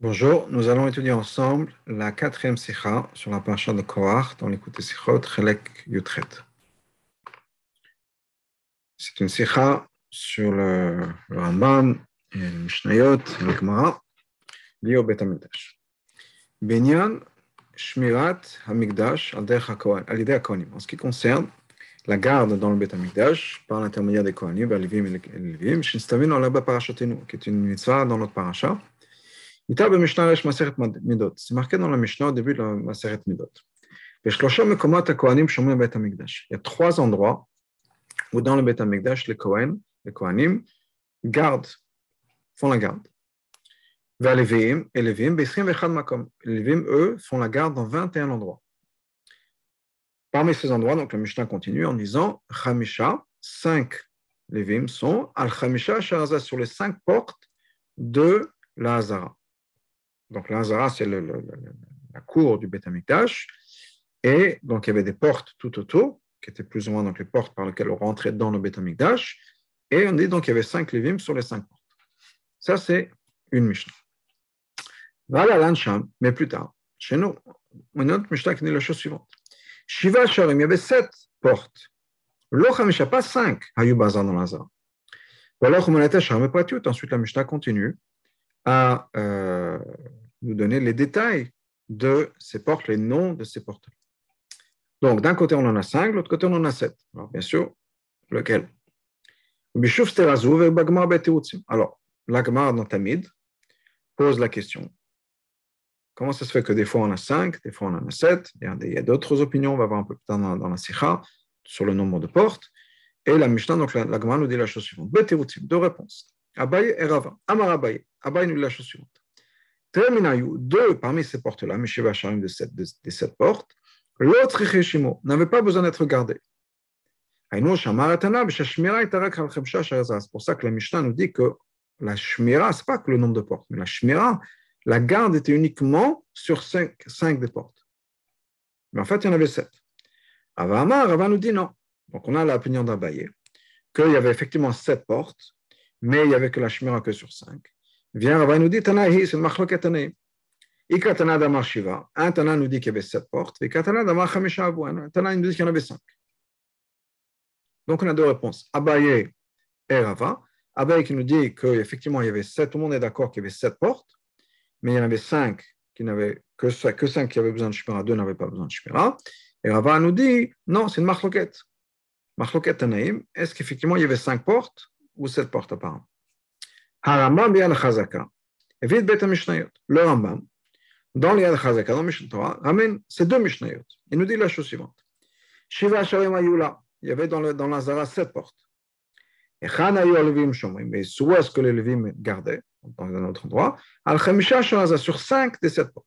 Bonjour, nous allons étudier ensemble la quatrième sikha sur la parasha de Korach dans l'écoute Sikhot Chelek Yutret. C'est une sikha sur le, le Ramban et le Mishnayot et le Gemara lié au Bet HaMikdash. Benyan Shmirat HaMikdash al-Idei HaKohanim. En ce qui concerne la garde dans le Bet HaMikdash par l'intermédiaire des Kohanim, les Levim et Levim, Shinstavin al Parashatenu, qui est une mitzvah dans notre parasha. C'est marqué dans la Mishnah au début de la Maseret Midot. Il y a trois endroits où dans le Bet HaMikdash, les Kohen, les Kohanim, gardent, font la garde. Vers les Lévim et les Lévim, les Lévim, eux, font la garde dans 21 endroits. Parmi ces endroits, donc la Mishnah continue en disant Chamisha, 5 Lévim sont Al Chamisha Sharaza sur les cinq portes de la Hazara. Donc l'Azara, c'est la cour du Beth Amikdash. Et donc il y avait des portes tout autour, qui étaient plus ou moins donc, les portes par lesquelles on rentrait dans le Beth Amikdash. Et on dit donc qu'il y avait cinq Lévim sur les cinq portes. Ça, c'est une Mishnah. Voilà l'Ansham, mais plus tard, chez nous, une autre Mishnah qui dit la chose suivante. Shiva Sharim, il y avait sept portes. L'Ochamisha, pas cinq, Hayubazar dans l'Azara. Voilà, Ensuite, la Mishnah continue à euh, nous donner les détails de ces portes, les noms de ces portes. Donc, d'un côté, on en a cinq, de l'autre côté, on en a sept. Alors, bien sûr, lequel? Alors, l'Agmar dans Tamid pose la question. Comment ça se fait que des fois on a cinq, des fois on en a sept? Il y a d'autres opinions, on va voir un peu plus tard dans, la Sikha, sur le nombre de portes. Et la Mishnah, donc l'Agmar nous dit la chose suivante. Deux réponses. Abaye et Rava. Amar Abaye. Abaye nous dit la chose suivante. Deux parmi ces portes-là, Mesheva Sharim de sept, des sept portes, l'autre Cheshimo n'avait pas besoin d'être gardé. C'est pour ça que la Mishnah nous dit que la Shmira, ce n'est pas que le nombre de portes, mais la Shmira, la garde était uniquement sur cinq, cinq des portes. Mais en fait, il y en avait sept. Avama, Rava nous dit non. Donc on a l'opinion d'Abaye, qu'il y avait effectivement sept portes, mais il n'y avait que la Shmira que sur cinq. Vient Rabbi nous dit Tanaï, c'est Machloket Tanaï. Ikatana Damar Shiva. Un Tana nous dit qu'il y avait sept portes, et Katana Damar Chamisha Un Tana nous dit qu'il y en avait cinq. Donc on a deux réponses. Abaye et Rava. Abaye qui nous dit qu'effectivement il y avait sept, tout le monde est d'accord qu'il y avait sept portes, mais il y en avait cinq qui n'avaient que, que cinq qui avaient besoin de Shmira, deux n'avaient pas besoin de Shmira. Et Rava nous dit non, c'est une Machloket. Machloket Tanaïm. Est-ce qu'effectivement il y avait cinq portes ou sept portes apparemment? Harambam bien Chazaka, vite Bet Mishnayot. Le Rambam, dans les Chazaka, dans deux Mishnayot. Il nous dit la chose suivante. Shiva il y avait dans, le, la Zara sept portes. Et mais soit est-ce que les Levim gardaient, dans un autre endroit, Al Chamisha Sharaza, sur cinq des sept portes.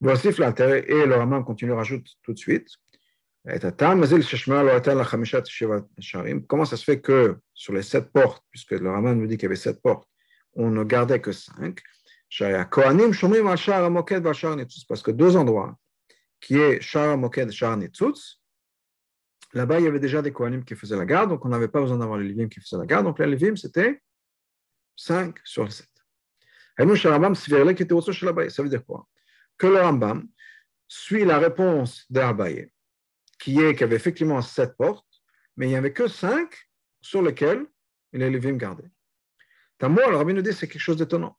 Voici l'intérêt, et le Rambam continue, rajoute tout de suite. Comment ça se fait que sur les sept portes, puisque le Raman nous dit qu'il y avait sept portes, on ne gardait que cinq Parce que deux endroits, qui est Shara Moked et Shara là-bas il y avait déjà des Kohanim qui faisaient la garde, donc on n'avait pas besoin d'avoir les Levim qui faisaient la garde, donc les Levim c'était 5 sur les 7. Et nous, Ça veut dire quoi? Que le Rambam suit la réponse d'Abaye qui est qu'il y avait effectivement sept portes, mais il n'y avait que cinq sur lesquelles les Lévim gardaient. Tamour, le rabbin nous dit c'est quelque chose d'étonnant.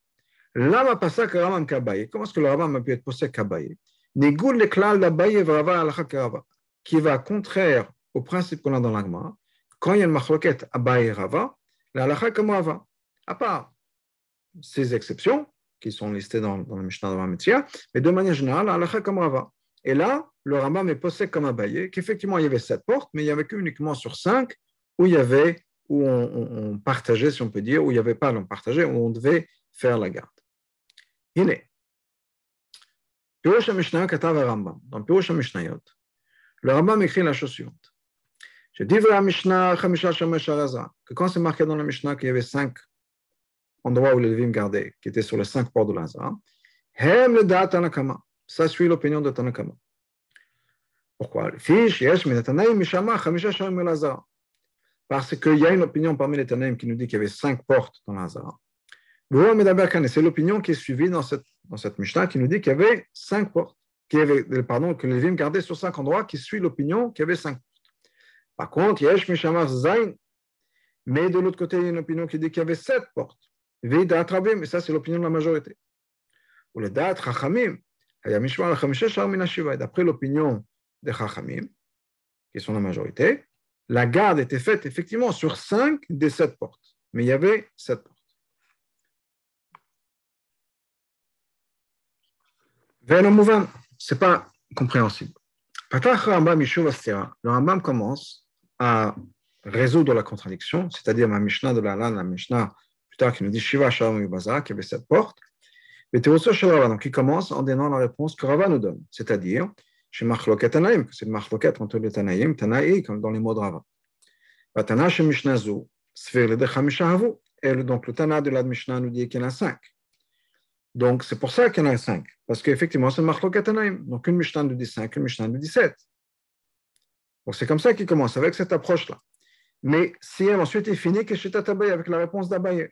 Lama pasa karamam kabaye. Comment est-ce que le rabbin a pu être posé kabaye? Négoul le klal d'abaye vrava karava. Qui va contraire au principe qu'on a dans l'agma. Quand il y a une machloket abaye rava, rava. À part ces exceptions qui sont listées dans, le Mishnah de Rametia, mais de manière générale, la rava. Et là, le Rambam est posé comme un baillet, qu'effectivement, il y avait sept portes, mais il n'y avait qu'uniquement sur cinq où il y avait, où on, partageait, si on peut dire, où il n'y avait pas, on partageait, où on devait faire la garde. Il est. Mishnah Katav Rambam. Dans Pirosh le Rambam écrit la chose suivante. Je dis à Mishnah, que quand c'est marqué dans la Mishnah qu'il y avait cinq endroits où les Levim gardaient, qui étaient sur les cinq portes de l'Azara, Hem le data nakama. Ça suit l'opinion de Tanakama. Pourquoi? Parce qu'il y a une opinion parmi les Tanaïm qui nous dit qu'il y avait cinq portes dans l'Azara. C'est l'opinion qui est suivie dans cette, dans cette Mishnah qui nous dit qu'il y avait cinq portes, qu'il avait, pardon, que les Lévim gardaient sur cinq endroits, qui suit l'opinion qu'il y avait cinq portes. Par contre, Yesh Mishamar Zain, mais de l'autre côté, il y a une opinion qui dit qu'il y avait sept portes. mais ça c'est l'opinion de la majorité. Ou le Dat Chachamim, d'après l'opinion des Chachamim, qui sont la majorité, la garde était faite effectivement sur cinq des sept portes, mais il y avait sept portes. Ce n'est pas compréhensible. Le Rambam commence à résoudre la contradiction, c'est-à-dire ma Mishnah de la la Mishnah plus tard qui nous dit Shiva Shalom Bazar, qui avait cette porte. Donc il commence en donnant la réponse que Rava nous donne, c'est-à-dire chez Machloket Tanaïm, que c'est Machloket entre les Tanaïm, Tanaï, comme dans les mots de Rava. Chez. Et donc le Tana de la Mishnah nous dit qu'il y en a cinq. Donc c'est pour ça qu'il y en a cinq, parce qu'effectivement c'est Machloket Tanaïm. Donc une Mishnah nous dit cinq, une Mishnah nous dit sept. Donc c'est comme ça qu'il commence, avec cette approche-là. Mais si ensuite il finit que chez Tatabaye avec la réponse d'Abaye,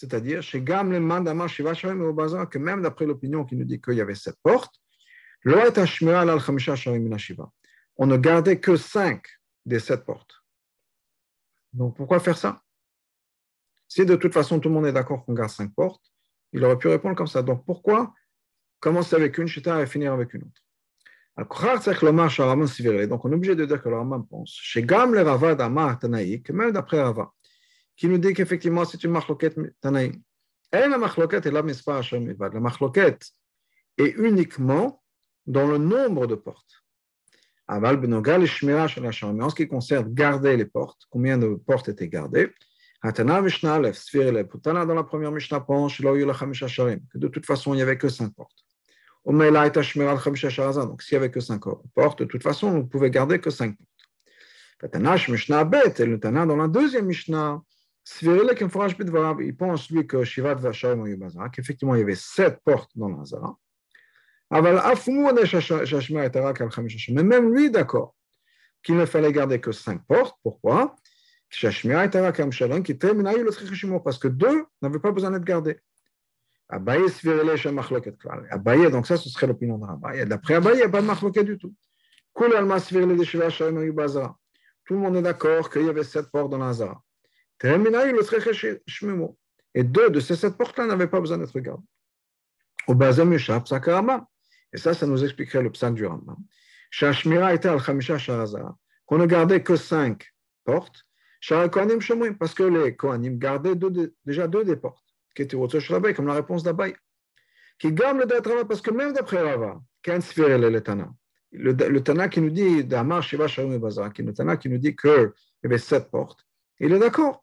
c'est-à-dire chez Gam le Mandama Shiva Shalom au Bazar, que même d'après l'opinion qui nous dit qu'il y avait sept portes, on ne gardait que cinq des sept portes. Donc pourquoi faire ça? Si de toute façon tout le monde est d'accord qu'on garde cinq portes, il aurait pu répondre comme ça. Donc pourquoi commencer avec une chita et finir avec une autre? Donc on est obligé de dire que le Rambam pense. Chez Gam le Rava d'Amar Tanaï, que même d'après Rava, qui nous dit qu'effectivement c'est une machloket Tanaï. Et la machloket est la mispa La machloket est uniquement dans le nombre de portes. Aval benogal Mais en ce qui concerne garder les portes, combien de portes étaient gardées Hatana Mishnah Alef, Sfir Tana dans la première Mishnah pense, que de toute façon il n'y avait que cinq portes. Donc, s'il n'y avait que cinq portes, de toute façon, on ne pouvait garder que cinq portes. Mishnah Bet, et le Tana dans la deuxième Mishnah, il pense lui que Shivat Vashayim qu'effectivement il y avait sept portes dans l'Azara. Mais même lui, d'accord, qu'il ne fallait garder que cinq portes. Pourquoi Parce que deux n'avaient pas besoin d'être gardés. Abaye, donc ça, ce serait l'opinion de Abaye. D'après Abaye, il n'y a pas de machloket du tout. Tout le monde est d'accord qu'il y avait sept portes dans l'Azara. Et deux de ces sept portes-là n'avaient pas besoin d'être gardées. Au Bazem. Et ça, ça nous expliquerait le psak du Rambam. Était al Khamisha Sharazara. Qu'on ne gardait que cinq portes. Parce que les Kohanim gardaient déjà deux des portes qui était comme la réponse d'Abaye. Qui gamme le Rava, parce que même d'après Rava, le Tana, le Tana qui nous dit d'Amar Shiva Shalom qui le Tana qui nous dit qu'il y avait sept portes, il est d'accord.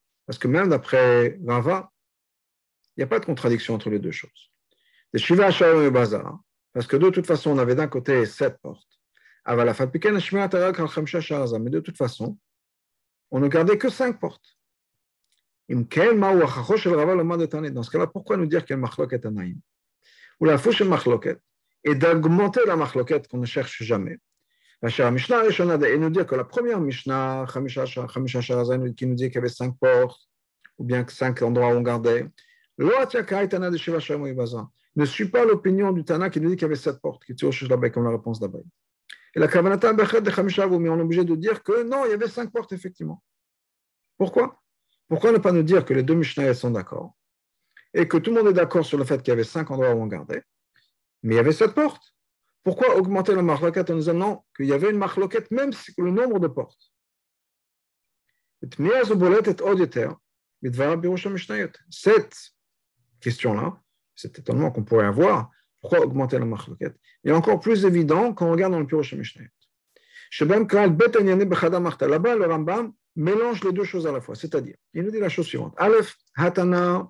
que même d'après Rava, il n'y a pas de contradiction entre les deux choses. Parce que de toute façon, on avait d'un côté sept portes. Mais de toute façon, on ne gardait que cinq portes. Dans ce cas-là, pourquoi nous dire qu'il y a machloket Ou la fouche machloket et d'augmenter la machloket qu'on ne cherche jamais. Et nous dire que la première Mishnah, qui nous dit qu'il y avait cinq portes, ou bien cinq endroits où on gardait, ne suit pas l'opinion du Tana qui nous dit qu'il y avait sept portes, qui tire là comme la réponse d'Abaye. Et la Kavanata de mais on est obligé de dire que non, il y avait cinq portes, effectivement. Pourquoi pourquoi ne pas nous dire que les deux Mishnayot sont d'accord et que tout le monde est d'accord sur le fait qu'il y avait cinq endroits où on gardait, mais il y avait sept portes Pourquoi augmenter la marloquette en disant qu'il y avait une marloquette même si le nombre de portes? Cette question-là, cet étonnement qu'on pourrait avoir, pourquoi augmenter la marloquette? Est encore plus évident quand on regarde dans le Pirosh Mishnayot. Là-bas, le Rambam mélange les deux choses à la fois. C'est-à-dire, il nous dit la chose suivante. Aleph, Hatana,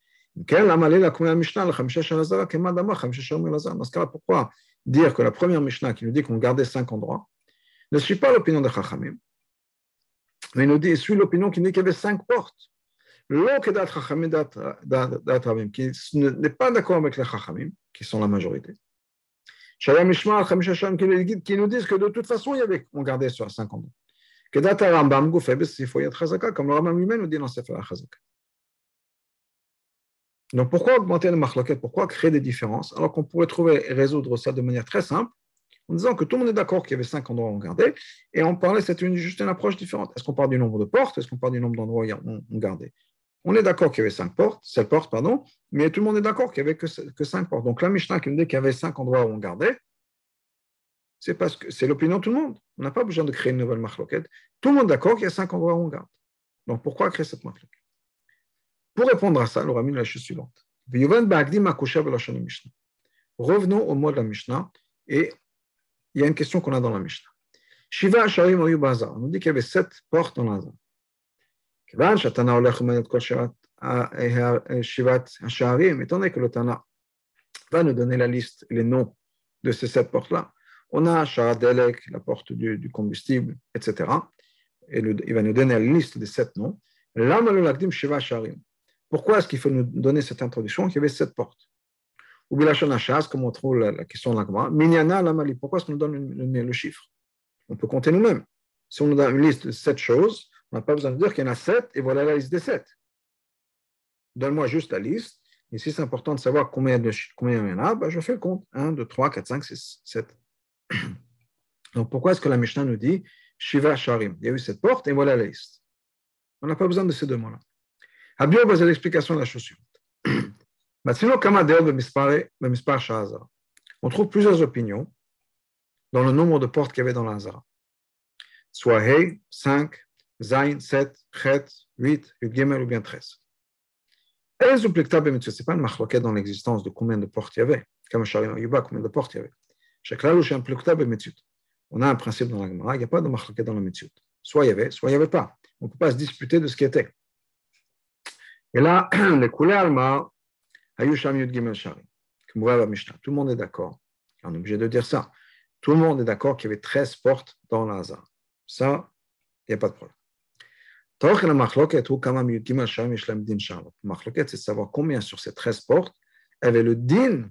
ce cas pourquoi dire que la première Mishnah qui nous dit qu'on gardait cinq endroits ne suit pas l'opinion de Chachamim, mais nous dit, suit l'opinion qui dit qu'il y avait cinq portes. L'Okedat Chachamim qui n'est pas d'accord avec les Chachamim, qui sont la majorité. Qui nous disent que de toute façon, il on gardait sur cinq endroits. Donc pourquoi augmenter le marloquette? Pourquoi créer des différences? Alors qu'on pourrait trouver et résoudre ça de manière très simple en disant que tout le monde est d'accord qu'il y avait cinq endroits où on gardait et on parlait, c'était juste une approche différente. Est-ce qu'on parle du nombre de portes? Est-ce qu'on parle du nombre d'endroits où on gardait? On est d'accord qu'il y avait cinq portes, sept portes, pardon, mais tout le monde est d'accord qu'il n'y avait que, cinq portes. Donc la Mishnah qui nous dit qu'il y avait cinq endroits où on gardait, c'est parce que c'est l'opinion de tout le monde. On n'a pas besoin de créer une nouvelle marloquette. Tout le monde est d'accord qu'il y a cinq endroits où on garde. Donc pourquoi créer cette marloquette? Pour répondre à ça, il mis la chose suivante. Revenons au mot de la Mishnah et il y a une question qu'on a dans la Mishnah. Shiva Bazar. On nous dit qu'il y avait sept portes dans Shivat Hasharim, étant donné que le Tana va nous donner la liste les noms de ces sept portes-là, on a Sharadelek, la porte du, combustible, etc. Et le, il va nous donner la liste des sept noms. Lama le Shiva Hasharim. Pourquoi est-ce qu'il faut nous donner cette introduction qu'il y avait sept portes? Ou Bilachon Hachaz, comme on trouve la, question de l'Agma, Minyana Lamali, pourquoi est-ce qu'on nous donne le, chiffre? On peut compter nous-mêmes. Si on nous donne une liste de sept choses, on n'a pas besoin de dire qu'il y en a sept et voilà la liste des sept. Donne-moi juste la liste. Et si c'est important de savoir combien, combien il y en a, ben je fais le compte. 1, 2, 3, 4, 5, 6, 7. Donc pourquoi est-ce que la Mishnah nous dit Shiva Sharim? Il y a eu cette porte et voilà la liste. On n'a pas besoin de ces deux mots-là. Abio c'est l'explication de la chose suivante. On trouve plusieurs opinions dans le nombre de portes qu'il y avait dans l'Azara. Soit Hei, 5, Zain, 7, Chet, 8, Yud ou bien 13. Ce n'est pas une marloquette dans l'existence de combien de portes il y avait. Comme Yuba, combien de portes il y avait. Chaque où un On a un principe dans la Gemara, il n'y a pas de marloquette dans la Mitzut. Soit il y avait, soit il n'y avait pas. On ne peut pas se disputer de ce qui était. Et là, les coulées Mishnah. Tout le monde est d'accord. On est obligé de dire ça. Tout le monde est d'accord qu'il y avait 13 portes dans l'Azar. Ça, il n'y a pas de problème. C'est de savoir combien sur ces 13 portes avait le din,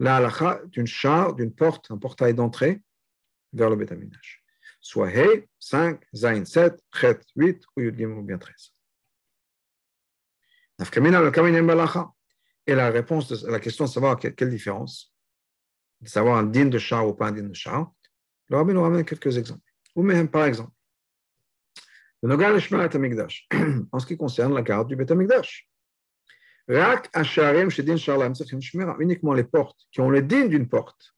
d'une char, d'une porte, un portail d'entrée vers le Betamidash. Soit He, 5, Zain, 7, Chet, 8 ou Yud Gimel ou bien 13. Et la réponse de la question de savoir quelle différence, de savoir un din de char ou pas un din de char, le rabbin nous ramène quelques exemples. Ou même par exemple, en ce qui concerne la garde du Beth Amikdash. Uniquement les portes qui ont le din d'une porte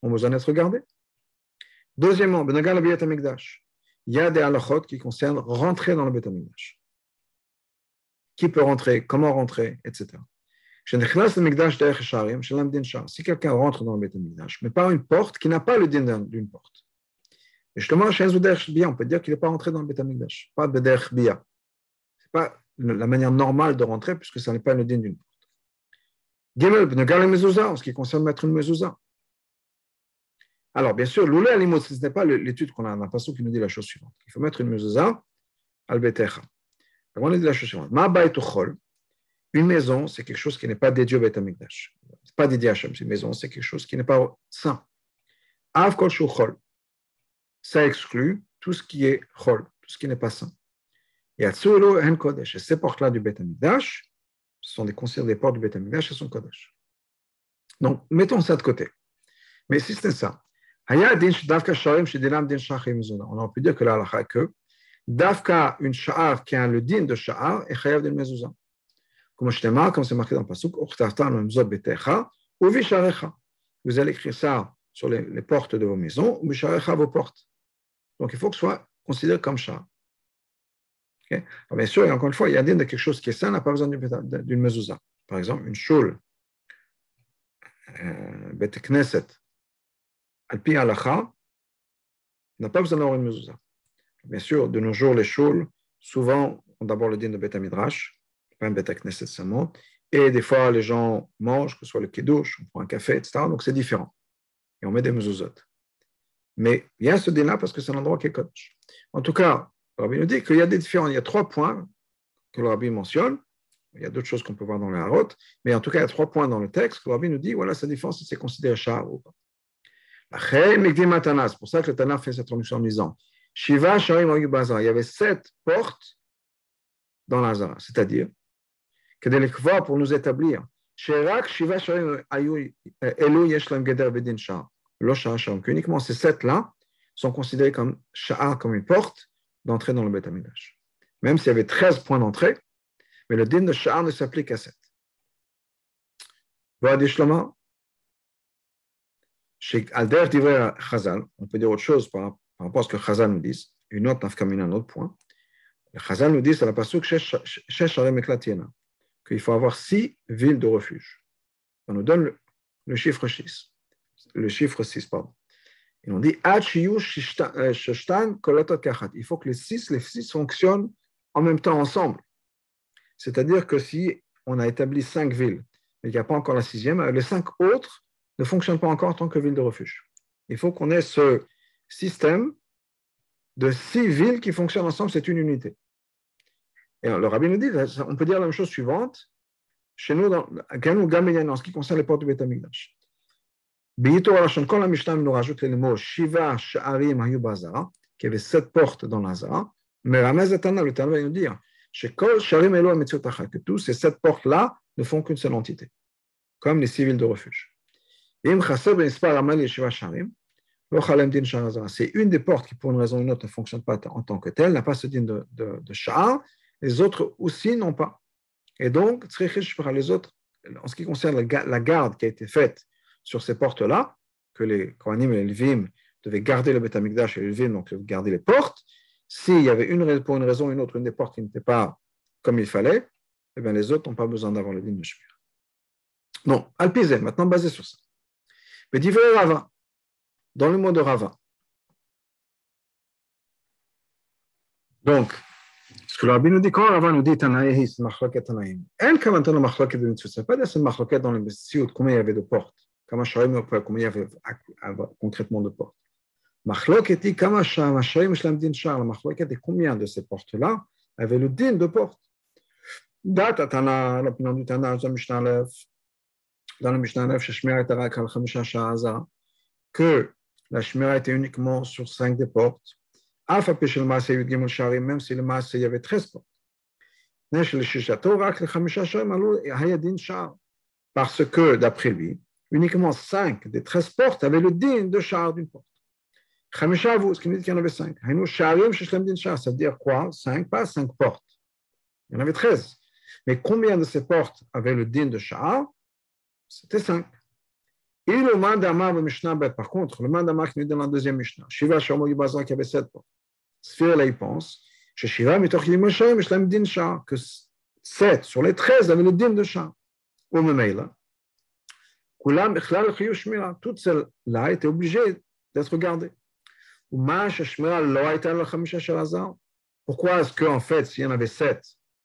ont besoin d'être gardées. Deuxièmement, il y a des halachot qui concernent rentrer dans le Beth Amikdash qui peut rentrer, comment rentrer, etc. Si quelqu'un rentre dans le Beth mais par une porte qui n'a pas le din d'une porte, et justement, on peut dire qu'il n'est pas rentré dans le Beth pas de Bia. Ce n'est pas la manière normale de rentrer, puisque ça n'est pas le din d'une porte. en ce qui concerne mettre une mezouza. Alors, bien sûr, l'oulé alimot, ce n'est pas l'étude qu'on a, on a pas qui nous dit la chose suivante. Il faut mettre une mezouza al betecha. On dit la chose suivante. Une maison, c'est quelque chose qui n'est pas dédié au Beth Amikdash. Ce pas dédié à Hachem. Une maison, c'est quelque chose qui n'est pas saint. Av kol. Ça exclut tout ce qui est chol, tout ce qui n'est pas saint. Et Atsuelo en kodesh. Et ces portes-là du Beth Amikdash, ce sont des considérés des portes du Beth Amikdash, elles sont kodesh. Donc, mettons ça de côté. Mais si c'est ça, on aurait pu dire que la halakha que Dafka, une sha'ar qui a le din de sha'ar, est chayav d'une mezouza. Comme je t'ai comme c'est marqué dans le pasuk, vous allez écrire ça sur les, portes de vos maisons, ou vos portes. Donc il faut que ce soit considéré comme char. bien sûr, et encore une fois, il y a de quelque chose qui est sain, n'a pas besoin d'une mezouza. Par exemple, une choule, euh, bet knesset, alpi alacha, n'a pas besoin d'avoir une mezouza. Bien sûr, de nos jours, les choules, souvent, ont d'abord le din de Bet Midrash, pas un Bet Knesset seulement, et des fois, les gens mangent, que ce soit le kiddush, on prend un café, etc. Donc, c'est différent. Et on met des mezuzot. Mais il y a ce din-là parce que c'est un endroit qui est coach. En tout cas, le rabbi nous dit qu'il y a des différents, il y a trois points que le rabbi mentionne. Il y a d'autres choses qu'on peut voir dans la harote, mais en tout cas, il y a trois points dans le texte que le rabbi nous dit, voilà, sa différence, c'est considéré char ou pas. C'est pour ça que le Tana fait cette traduction en disant Shiva Il y avait sept portes dans l'Azara, c'est-à-dire que de l'équivore pour nous établir Shirak Shiva Sharim Elu Yeshlam Geder Bedin uniquement ces sept-là sont considérés comme Sha'ar, comme une porte d'entrée dans le Beth. Même s'il y avait 13 points d'entrée, mais le din de Sha'ar ne s'applique qu'à 7. Voilà, Shlomo, on peut dire autre chose par, rapport à ce que Chazal nous dit, une autre nafkamina, un autre point. Chazal nous dit, c'est la pasuk qu'il faut avoir six villes de refuge. On nous donne le, chiffre 6. Le chiffre 6, pardon. Et on dit euh, Il faut que les six, les six fonctionnent en même temps ensemble. C'est-à-dire que si on a établi cinq villes, mais il n'y a pas encore la sixième, les cinq autres ne fonctionne pas encore en tant que ville de refuge. Il faut qu'on ait ce système de six villes qui fonctionnent ensemble, c'est une unité. Et le rabbi nous dit, on peut dire la même chose suivante, chez nous, dans, en ce qui concerne les portes du Beth Amikdash. Quand la Mishnah nous rajoute les mots Shiva, Sha'arim, Hayu Bazara, qui avait sept portes dans l'Azara, mais Ramez Atana, le Tana va nous dire que tous ces sept portes-là ne font qu'une seule entité, comme les civils de refuge. C'est une des portes qui, pour une raison ou une autre, ne fonctionne pas en tant que telle, n'a pas ce din de, de, Les autres aussi n'ont pas. Et donc, les autres, en ce qui concerne la garde qui a été faite sur ces portes-là, que les Kohanim et les Levim devaient garder le Betamikdash et les Levim, donc garder les portes, s'il y avait une, pour une raison ou une autre une des portes qui n'était pas comme il fallait, eh bien les autres n'ont pas besoin d'avoir le din de Shmir. Non, Alpizem, maintenant basé sur ça. Mais Rava, dans le mot de Rava. Donc, ce que le nous dit, quand Rava nous dit Tanaïm. Le de Mitzvot, ce n'est pas c'est Machloket dans le combien il y avait de portes. Sharim, combien il y avait concrètement de portes. Machloket Sharim, Shlam Din Shar. Le est combien de ces portes-là avaient le din de porte. Date Tana, l'opinion du Tana, Mishnah Lev, dans le Mishnah 9, que la Shmira était uniquement sur cinq des portes, même si le Maasé, il y avait 13 portes. Parce que, d'après lui, uniquement 5 des 13 portes avaient le din de char d'une porte. ce qui nous dit qu'il y en avait 5. Ça veut dire quoi? 5, pas 5 portes. Il y en avait 13. Mais combien de ces portes avaient le din de char c'était 5. Le de Mishnah Bet, par contre, le mandamar qui nous donne la deuxième Mishnah, Shiva Shomo Yibazan qui avait 7 portes. Sphère là, il pense, chez Shiva, Mitoch Yimoshem, Mishlam Din Shah, que 7 sur les 13 avaient le din de Shah. Au Memeila. Kulam Echlal Chiyuv Shmira, toutes celles-là étaient obligées d'être gardées. Pourquoi est-ce qu'en fait, s'il y en avait 7,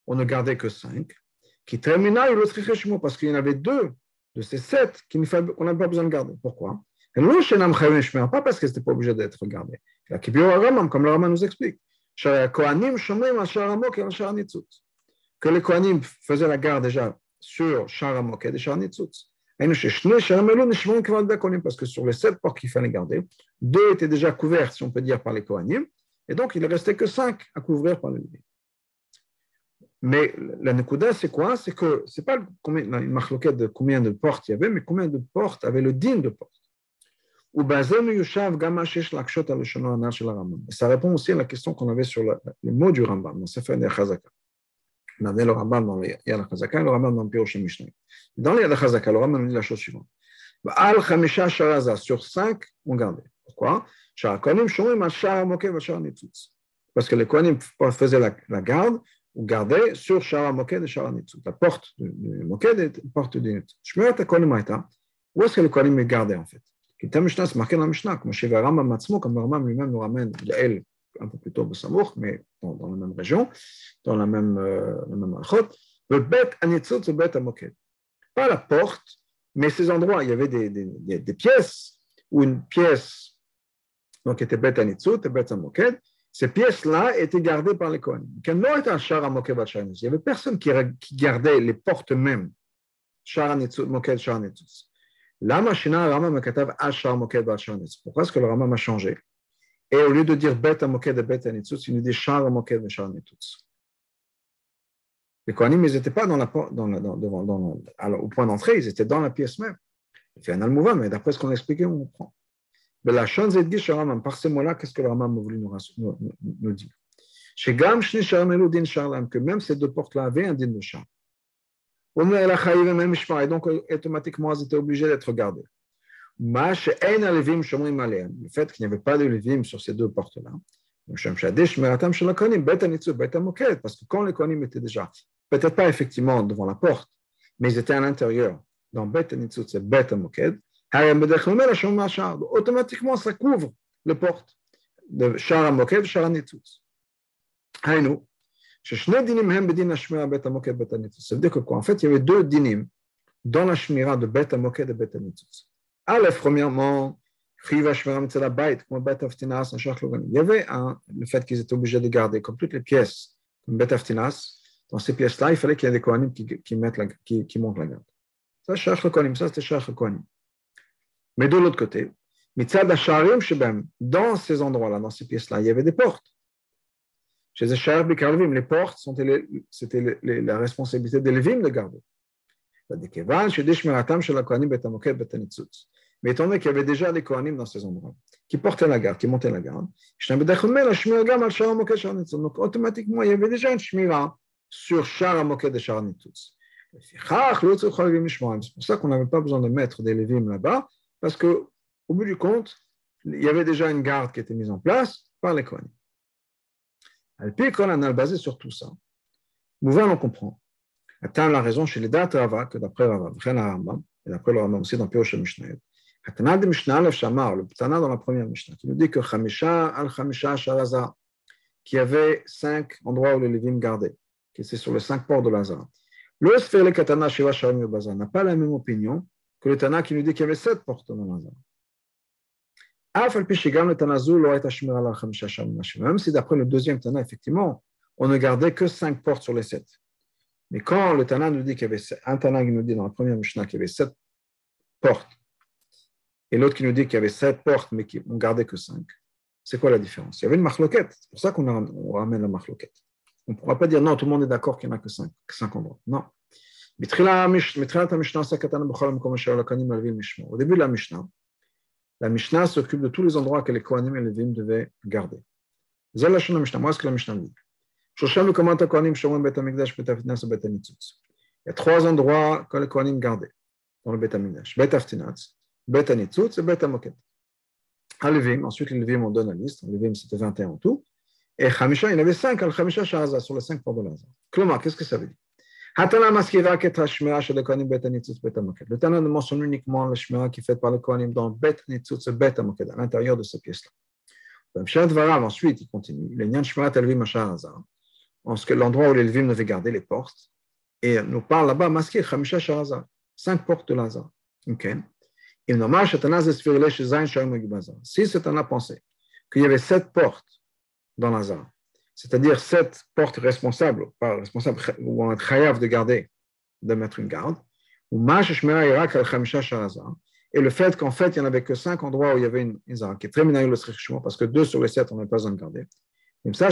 on ne gardait que 5 Qui termina, il parce qu'il y en avait deux de ces sept qu'on n'a pas besoin de garder. Pourquoi? Pas parce que ce n'était pas obligé d'être gardé. Comme le Rambam nous explique. Que les Kohanim faisaient la garde déjà sur Sharamok et Sharnitzutz. Parce que sur les sept portes qu'il fallait garder, deux étaient déjà couverts, si on peut dire, par les Kohanim, et donc il ne restait que cinq à couvrir par les Lévites. Mais la Nekuda, c'est quoi? C'est que c'est pas une marloquette de combien de portes il y avait, mais combien de portes avait le din de portes. Ça répond aussi à la question qu'on avait sur le, le mot du Rambam, dans Sefer Chazaka. On avait le Rambam dans le Yad Chazaka et le Rambam dans le Pirosh Mishnah. Dans le Yad Chazaka, le Rambam dit la chose suivante. Al Chamisha Sharaza, sur cinq, on gardait. Pourquoi? Parce que les Kohanim faisaient la garde ou gardaient sur Shara Moked et Shara Nitzut. La porte du Moked et la porte du Nitzut. Shmirat HaKohanim Haïta, où est-ce que les Kohanim les gardaient en fait? Marqué dans la Mishnah, comme chez Rambam Matzmo, comme Rambam lui-même nous ramène Yael un peu plus tôt au Samour, mais dans, dans, la même région, dans la même, euh, la même Alchot. Le Bet Anitzut, c'est Bet Moked. Pas la porte, mais ces endroits, il y avait des, des, des, des pièces, ou une pièce donc était Bet Anitzut et Bet Moked. Ces pièces-là étaient gardées par les Kohanim. Il n'y avait personne qui, gardait les portes même. Moked, Shar Anitzut. Lama Shina Rama Mekatav Ashar Moked Shar Pourquoi est-ce que le Rama a changé? Et au lieu de dire Bet Moked et Bet Anitzut, il nous dit Shar Moked et Shar Les Kohanim, ils n'étaient pas dans la, dans au point d'entrée, ils étaient dans la pièce même. Il fait un almouva, mais d'après ce qu'on a expliqué, on comprend. Mais la chance est par ces mots-là, qu'est-ce que le Ramam a voulu nous, dire? Chez Gam, que même ces deux portes-là avaient un din de char. Et donc, automatiquement, elles étaient obligées d'être gardées. Le fait qu'il n'y avait pas de levim sur ces deux portes-là, parce que quand les kohanim étaient déjà, peut-être pas effectivement devant la porte, mais ils étaient à l'intérieur, dans Bet Anitzut, c'est Bet Amoked, automatiquement ça couvre les portes de Shara Moked et Shara Nitzutz. Haïnou, c'est-à-dire que quoi? En fait, il y avait deux dinim dans la Shmira de Bet Moked et Bet Nitzutz. Aleph, premièrement, il y avait un, le fait qu'ils étaient obligés de garder, comme toutes les pièces, comme Bet Aftinas, dans ces pièces-là, il fallait qu'il y ait des Kohanim qui, qui, qui, qui montent la garde. Ça, Shach le Kohanim, ça c'était Shach le Kohanim. Mais de l'autre côté, dans ces endroits-là, dans ces pièces-là, il y avait des portes. Chez les portes, c'était la responsabilité des Lévim de garder. Mais étant donné qu'il y avait déjà des Kohanim dans ces endroits, qui portaient la garde, qui montaient la garde, donc automatiquement, il y avait déjà une Shmira sur Shara Moked et Shara C'est pour ça qu'on n'avait pas besoin de mettre des Lévim là-bas, parce qu'au bout du compte, il y avait déjà une garde qui était mise en place par les Kohanim. Et puis, quand on a basé sur tout ça, Mouvan, on comprend. Attends la raison chez les dates Rava, que d'après Rava, et d'après le Rambam aussi dans Pioche Mishnah. Atana de Mishnah Alef Shamar, le Tana dans la première Mishnah, qui nous dit que Chamisha al Chamisha Sharaza, qui avait cinq endroits où les Lévim gardaient, qui c'est sur les cinq ports de Lazare. Le Sfer Katana Shiva Sharim n'a pas la même opinion que le Tana qui nous dit qu'il y avait sept portes dans Lazare. Même si d'après le deuxième Tana, effectivement, on ne gardait que cinq portes sur les sept. Mais quand le Tana nous dit qu'il y avait un Tana qui nous dit dans la première Mishnah qu'il y avait sept portes, et l'autre qui nous dit qu'il y avait sept portes, mais qu'on ne gardait que cinq, c'est quoi la différence? Il y avait une marloquette. C'est pour ça qu'on ramène la marloquette. On ne pourra pas dire non, tout le monde est d'accord qu'il n'y en a que cinq, cinq endroits. Non. Au début de la Mishnah, la Mishnah s'occupe de tous les endroits que les Kohanim et les Levim devaient garder. Moi, ce que la Mishnah dit. Il y a trois endroits que les Kohanim gardaient dans le Bet Amikdash. Bet Aftinatz, Bet Anitzutz et Bet Amoket. À Levim, ensuite les Levim, on donne la liste. Levim, c'était 21 en tout. Et Chamisha, il y en avait 5 al Chamisha Shahaza, sur les 5 ports de Lazare. Kloma, qu'est-ce que ça veut dire le Tana ne mentionne uniquement la Shmira qui est faite par le Kohanim dans Bet Nitzutz à l'intérieur de ce pièce-là. Ensuite, il continue. Le Nyan Telvim l'endroit où les Levim devaient garder les portes, et nous parle là-bas, masqué Chamisha Sharazar, cinq portes de Lazare. Ok. Si c'est un pensé qu'il y avait sept portes dans Lazare, c'est-à-dire sept portes responsables, pas responsables, ou est chayav de garder, de mettre une garde, ou et le fait qu'en fait, il n'y en avait que cinq endroits où il y avait une, zara, qui est très mineur le parce que deux sur les sept, on n'a pas besoin de garder. Ça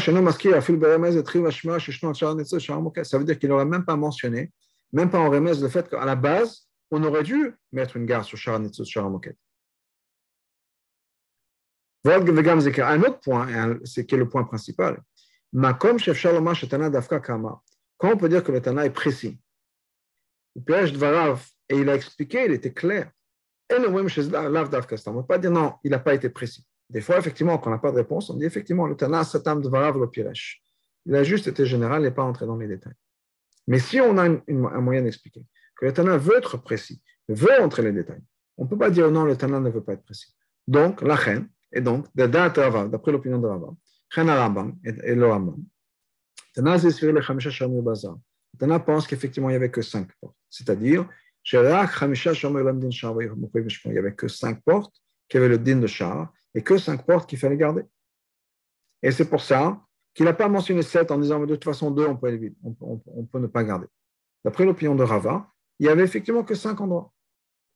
veut dire qu'il n'aurait même pas mentionné, même pas en remèze, le fait qu'à la base, on aurait dû mettre une garde sur Sharanitzu, Sharamoket. Un autre point, c'est qui est le point principal, Makom. Quand on peut dire que le Tana est précis, et il a expliqué, il était clair. Et Davkasta, on ne peut pas dire non, il n'a pas été précis. Des fois, effectivement, quand on n'a pas de réponse, on dit effectivement, le Tana Satam Dvarav le Piresh. Il a juste été général et pas entré dans les détails. Mais si on a un moyen d'expliquer que le Tana veut être précis, veut entrer dans les détails, on ne peut pas dire non, le Tana ne veut pas être précis. Donc, la et donc, d'après l'opinion de Rava, Chen Rambam et le Rambam, Tana Zesfir le Chamisha Shamir Bazar. Tana pense qu'effectivement, il n'y avait que cinq portes. C'est-à-dire, il n'y avait que cinq portes qui avaient le din de char et que cinq portes qu'il fallait garder. Et c'est pour ça qu'il n'a pas mentionné sept en disant, de toute façon, deux, on peut, on, peut ne pas garder. D'après l'opinion de Rava, il n'y avait effectivement que cinq endroits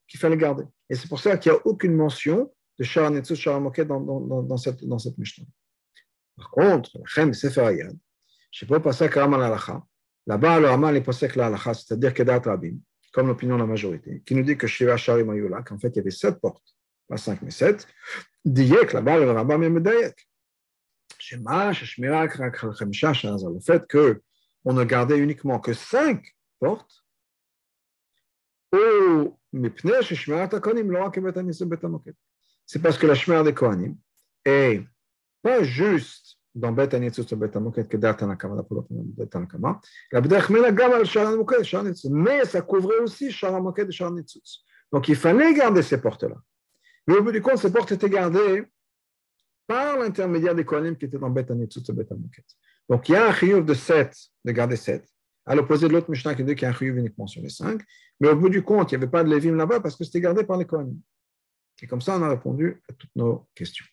qu'il fallait garder. Et c'est pour ça qu'il n'y a aucune mention de Shara Netsu, Shara Moket dans, dans, dans, cette, dans cette Mishnah. Par contre, Chem Sefer Ayad, je ne sais pas passer à al Là-bas, le Ramal est passé la halacha, c'est-à-dire Kedat Rabin, comme l'opinion de la majorité, qui nous dit que Shiva Sharim Ayula, qu'en fait il y avait sept portes, pas cinq mais sept. Diyek, là-bas, le Rabbam est Medayek. Le fait qu'on ne gardait uniquement que cinq portes, c'est parce que la Shmer des Kohanim est pas juste dans Bet Anitzut Amoket que Datan Akama, pour l'opinion de Bet Akama, la Bdech. Mais ça couvrait aussi Shara Amoket et Nitzutz. Donc il fallait garder ces portes-là. Mais au bout du compte, ces portes étaient gardées par l'intermédiaire des Kohanim qui étaient dans Bet Anitzut Amoket. Donc il y a un chiyuv de 7, de garder 7, à l'opposé de l'autre Mishnah qui dit qu'il y a un chiyuv uniquement sur les 5. Mais au bout du compte, il n'y avait pas de Lévim là-bas parce que c'était gardé par les Kohanim. Et comme ça, on a répondu à toutes nos questions.